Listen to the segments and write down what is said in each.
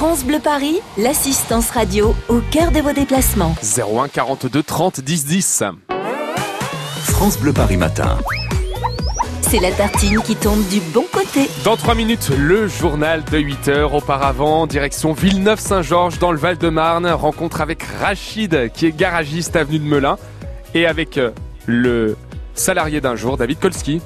France Bleu Paris, l'assistance radio au cœur de vos déplacements. 01 42 30 10 10. France Bleu Paris Matin. C'est la tartine qui tombe du bon côté. Dans 3 minutes, le journal de 8 heures. Auparavant, direction Villeneuve-Saint-Georges dans le Val-de-Marne. Rencontre avec Rachid qui est garagiste avenue de Melun. Et avec euh, le salarié d'un jour, David Kolski.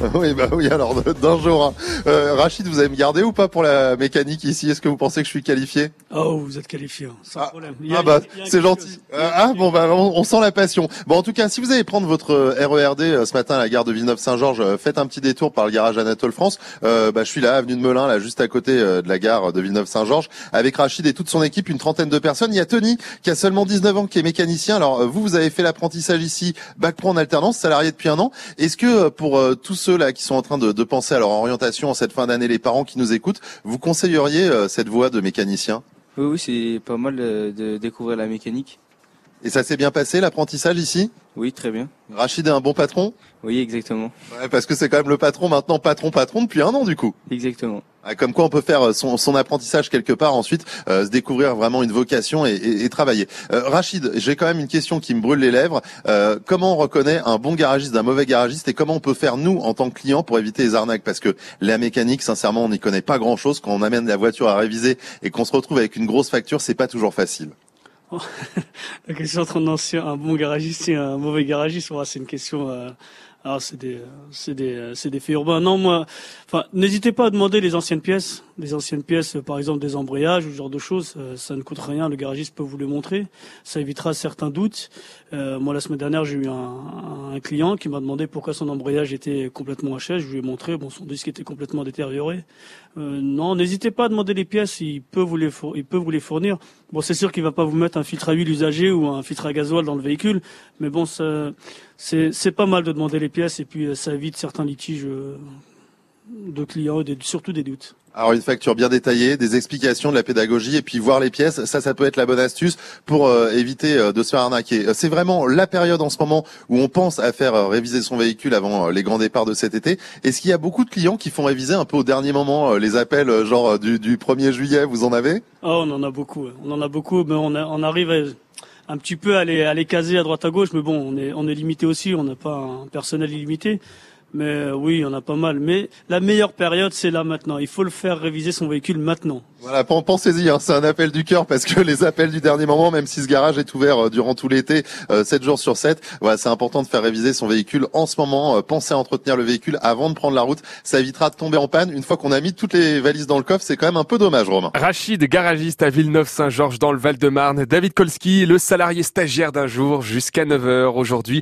Oui, bah oui, alors d'un jour. Hein. Euh, Rachid, vous allez me garder ou pas pour la mécanique ici? Est-ce que vous pensez que je suis qualifié? Oh, vous êtes qualifié, hein, sans Ah. problème. Ah bah, c'est gentil. Euh, ah bon, bah on, on sent la passion. Bon, en tout cas, si vous allez prendre votre euh, RERD euh, ce matin à la gare de Villeneuve-Saint-Georges, euh, faites un petit détour par le garage Anatole France. Euh, bah, je suis là, avenue de Melun, là, juste à côté de la gare de Villeneuve-Saint-Georges, avec Rachid et toute son équipe, une trentaine de personnes. Il y a Tony qui a seulement 19 ans, qui est mécanicien. Alors vous, vous avez fait l'apprentissage ici, bac pro en alternance, salarié depuis un an. Est-ce que pour tous ceux là qui sont en train de, de penser à leur orientation en cette fin d'année, les parents qui nous écoutent, vous conseilleriez euh, cette voie de mécanicien? Oui, oui, c'est pas mal euh, de découvrir la mécanique. Et ça s'est bien passé l'apprentissage ici? Oui, très bien. Rachid est un bon patron? Oui, exactement. Ouais, parce que c'est quand même le patron maintenant, patron, patron depuis un an du coup. Exactement. Comme quoi on peut faire euh, son, apprentissage quelque part, ensuite euh, se découvrir vraiment une vocation et, travailler. Euh, Rachid, j'ai quand même une question qui me brûle les lèvres. Comment on reconnaît un bon garagiste d'un mauvais garagiste et comment on peut faire nous en tant que client pour éviter les arnaques? Parce que la mécanique, sincèrement, on n'y connaît pas grand-chose. Quand on amène la voiture à réviser et qu'on se retrouve avec une grosse facture, c'est pas toujours facile. La question entre un bon garagiste et un mauvais garagiste, c'est une question. Alors c'est des, c'est des, c'est des faits urbains. Non, moi, enfin, n'hésitez pas à demander les anciennes pièces, les anciennes pièces, euh, par exemple des embrayages ou ce genre de choses. euh, ça ne coûte rien. Le garagiste peut vous les montrer. Ça évitera certains doutes. Euh, moi, la semaine dernière, j'ai eu un, un client qui m'a demandé pourquoi son embrayage était complètement HS. Je lui ai montré. Bon, son disque était complètement détérioré. Euh, non, n'hésitez pas à demander les pièces. Il peut vous les, il peut vous les fournir. Bon, c'est sûr qu'il va pas vous mettre un filtre à huile usagé ou un filtre à gasoil dans le véhicule, mais bon, ça, c'est, c'est pas mal de demander les pièces et puis euh, ça évite certains litiges euh, de clients et surtout des doutes. Alors une facture bien détaillée, des explications, de la pédagogie et puis voir les pièces, ça ça peut être la bonne astuce pour euh, éviter euh, de se faire arnaquer. Euh, C'est vraiment la période en ce moment où on pense à faire euh, réviser son véhicule avant les grands départs de cet été. Est-ce qu'il y a beaucoup de clients qui font réviser un peu au dernier moment euh, les appels genre du, du 1er juillet, vous en avez? Oh, on en a beaucoup, on en a beaucoup, mais on, a- on arrive à, un petit peu à les, caser à droite à gauche, mais bon, on est, on est limité aussi, on n'a pas un personnel illimité. Mais euh, oui, il y en a pas mal. Mais la meilleure période, c'est là maintenant. Il faut le faire réviser son véhicule maintenant. Voilà, pen- pensez-y, hein, c'est un appel du cœur parce que les appels du dernier moment, même si ce garage est ouvert euh, durant tout l'été, euh, 7 jours sur 7, voilà, c'est important de faire réviser son véhicule en ce moment. Euh, pensez à entretenir le véhicule avant de prendre la route. Ça évitera de tomber en panne. Une fois qu'on a mis toutes les valises dans le coffre, c'est quand même un peu dommage, Romain. Rachid, garagiste à Villeneuve-Saint-Georges dans le Val-de-Marne. David Kolski, le salarié stagiaire d'un jour jusqu'à 9h aujourd'hui.